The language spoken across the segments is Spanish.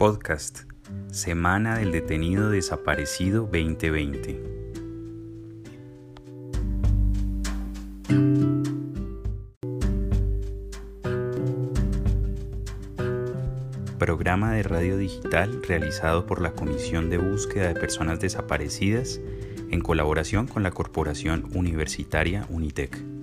podcast, Semana del Detenido Desaparecido 2020. Programa de radio digital realizado por la Comisión de Búsqueda de Personas Desaparecidas en colaboración con la Corporación Universitaria Unitec.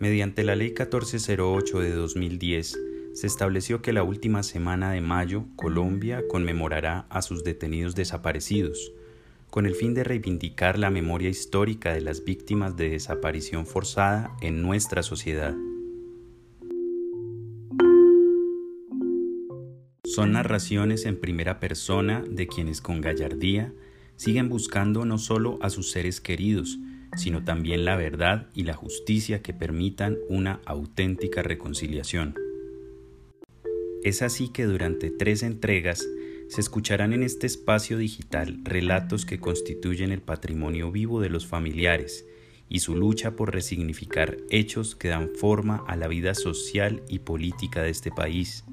Mediante la Ley 1408 de 2010, se estableció que la última semana de mayo Colombia conmemorará a sus detenidos desaparecidos, con el fin de reivindicar la memoria histórica de las víctimas de desaparición forzada en nuestra sociedad. Son narraciones en primera persona de quienes con gallardía siguen buscando no solo a sus seres queridos, sino también la verdad y la justicia que permitan una auténtica reconciliación. Es así que durante tres entregas se escucharán en este espacio digital relatos que constituyen el patrimonio vivo de los familiares y su lucha por resignificar hechos que dan forma a la vida social y política de este país.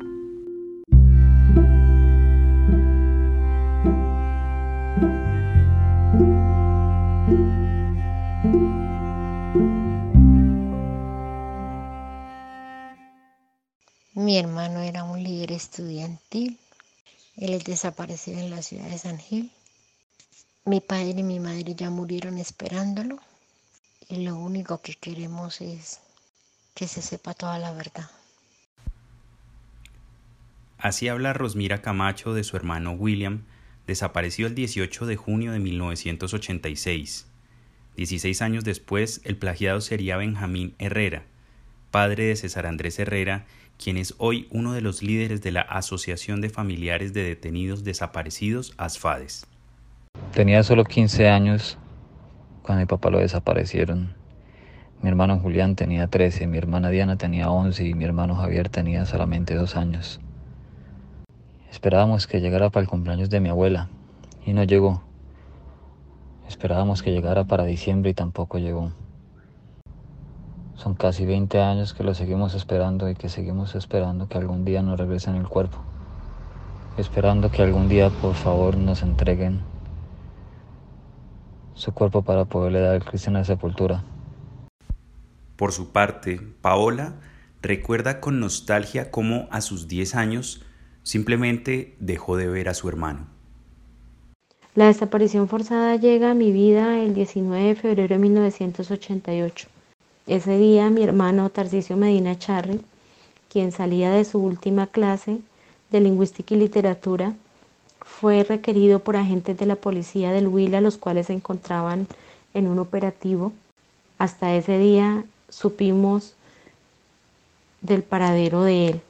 Mi hermano era un líder estudiantil. Él es desaparecido en la ciudad de San Gil. Mi padre y mi madre ya murieron esperándolo. Y lo único que queremos es que se sepa toda la verdad. Así habla Rosmira Camacho de su hermano William, desapareció el 18 de junio de 1986. Dieciséis años después, el plagiado sería Benjamín Herrera, padre de César Andrés Herrera quien es hoy uno de los líderes de la Asociación de Familiares de Detenidos Desaparecidos, ASFADES. Tenía solo 15 años cuando mi papá lo desaparecieron. Mi hermano Julián tenía 13, mi hermana Diana tenía 11 y mi hermano Javier tenía solamente dos años. Esperábamos que llegara para el cumpleaños de mi abuela y no llegó. Esperábamos que llegara para diciembre y tampoco llegó. Son casi 20 años que lo seguimos esperando y que seguimos esperando que algún día nos regresen el cuerpo. Esperando que algún día por favor nos entreguen su cuerpo para poderle dar cristiana sepultura. Por su parte, Paola recuerda con nostalgia cómo a sus 10 años simplemente dejó de ver a su hermano. La desaparición forzada llega a mi vida el 19 de febrero de 1988. Ese día mi hermano Tarcisio Medina Charri, quien salía de su última clase de lingüística y literatura, fue requerido por agentes de la policía del Huila, los cuales se encontraban en un operativo. Hasta ese día supimos del paradero de él.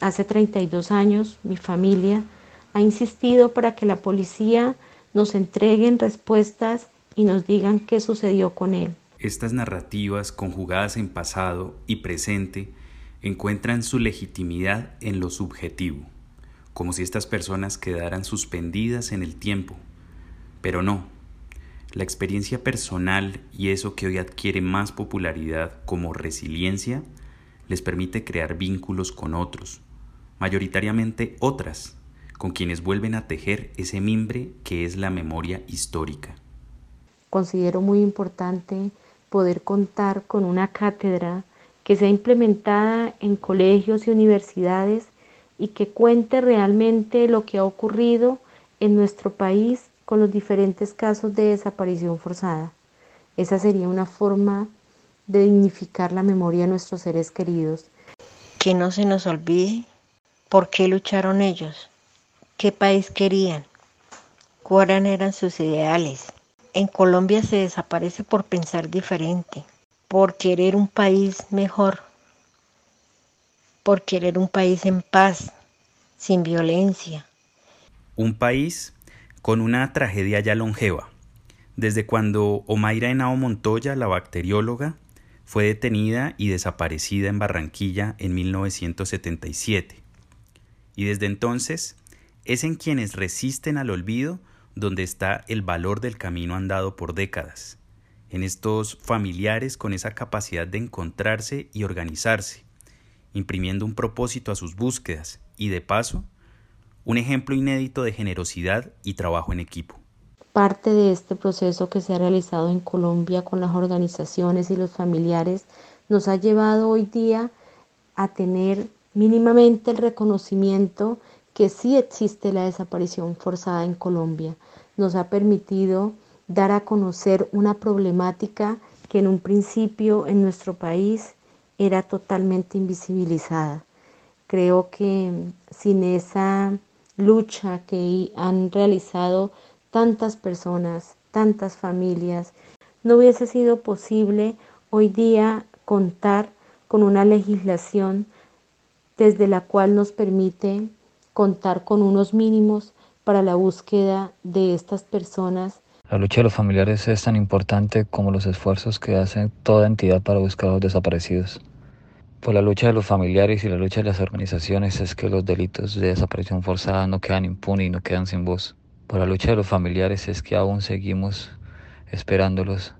Hace 32 años mi familia ha insistido para que la policía nos entreguen respuestas y nos digan qué sucedió con él. Estas narrativas conjugadas en pasado y presente encuentran su legitimidad en lo subjetivo, como si estas personas quedaran suspendidas en el tiempo. Pero no, la experiencia personal y eso que hoy adquiere más popularidad como resiliencia les permite crear vínculos con otros, mayoritariamente otras, con quienes vuelven a tejer ese mimbre que es la memoria histórica. Considero muy importante poder contar con una cátedra que sea implementada en colegios y universidades y que cuente realmente lo que ha ocurrido en nuestro país con los diferentes casos de desaparición forzada. Esa sería una forma de dignificar la memoria de nuestros seres queridos. Que no se nos olvide por qué lucharon ellos, qué país querían, cuáles eran sus ideales. En Colombia se desaparece por pensar diferente, por querer un país mejor, por querer un país en paz, sin violencia. Un país con una tragedia ya longeva, Desde cuando Omaira Henao Montoya, la bacterióloga, fue detenida y desaparecida en Barranquilla en 1977. Y desde entonces es en quienes resisten al olvido donde está el valor del camino andado por décadas, en estos familiares con esa capacidad de encontrarse y organizarse, imprimiendo un propósito a sus búsquedas y de paso, un ejemplo inédito de generosidad y trabajo en equipo. Parte de este proceso que se ha realizado en Colombia con las organizaciones y los familiares nos ha llevado hoy día a tener mínimamente el reconocimiento que sí existe la desaparición forzada en Colombia. Nos ha permitido dar a conocer una problemática que en un principio en nuestro país era totalmente invisibilizada. Creo que sin esa lucha que han realizado tantas personas, tantas familias, no hubiese sido posible hoy día contar con una legislación desde la cual nos permite contar con unos mínimos para la búsqueda de estas personas. La lucha de los familiares es tan importante como los esfuerzos que hace toda entidad para buscar a los desaparecidos. Por la lucha de los familiares y la lucha de las organizaciones es que los delitos de desaparición forzada no quedan impunes y no quedan sin voz. Por la lucha de los familiares es que aún seguimos esperándolos